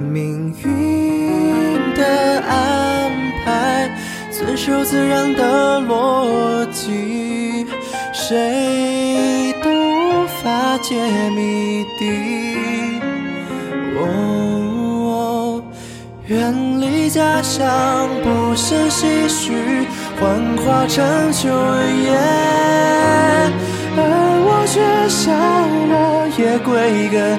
命运的安排，遵守自然的逻辑，谁都无法解谜底。哦，远离家乡，不胜唏嘘，幻化成秋叶，而我却像落叶归根，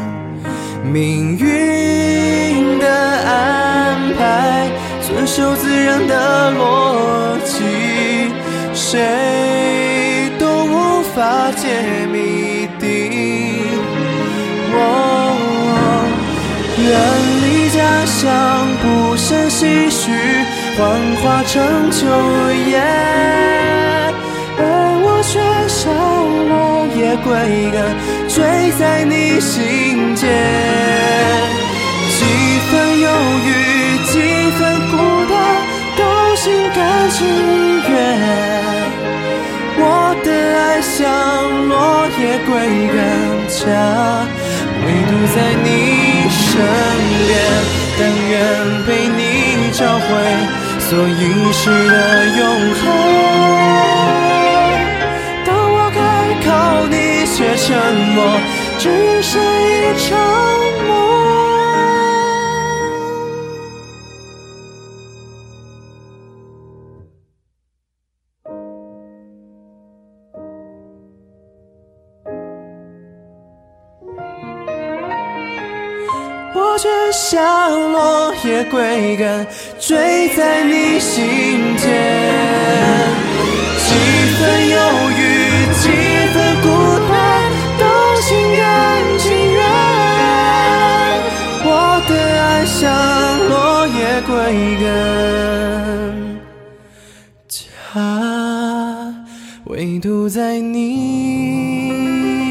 命运的安排，遵守自然的逻辑，谁都无法解谜底。哦，远离家乡，不胜唏嘘，幻化成秋叶，而我却像落叶归根。在你心间，几分忧郁，几分孤单，都心甘情愿。我的爱像落叶归根，家唯独在你身边，但愿陪你找回所遗失的永恒。当我开口，你却沉默，只剩一场梦。我却像落叶归根，坠在你心归根，家唯独在你。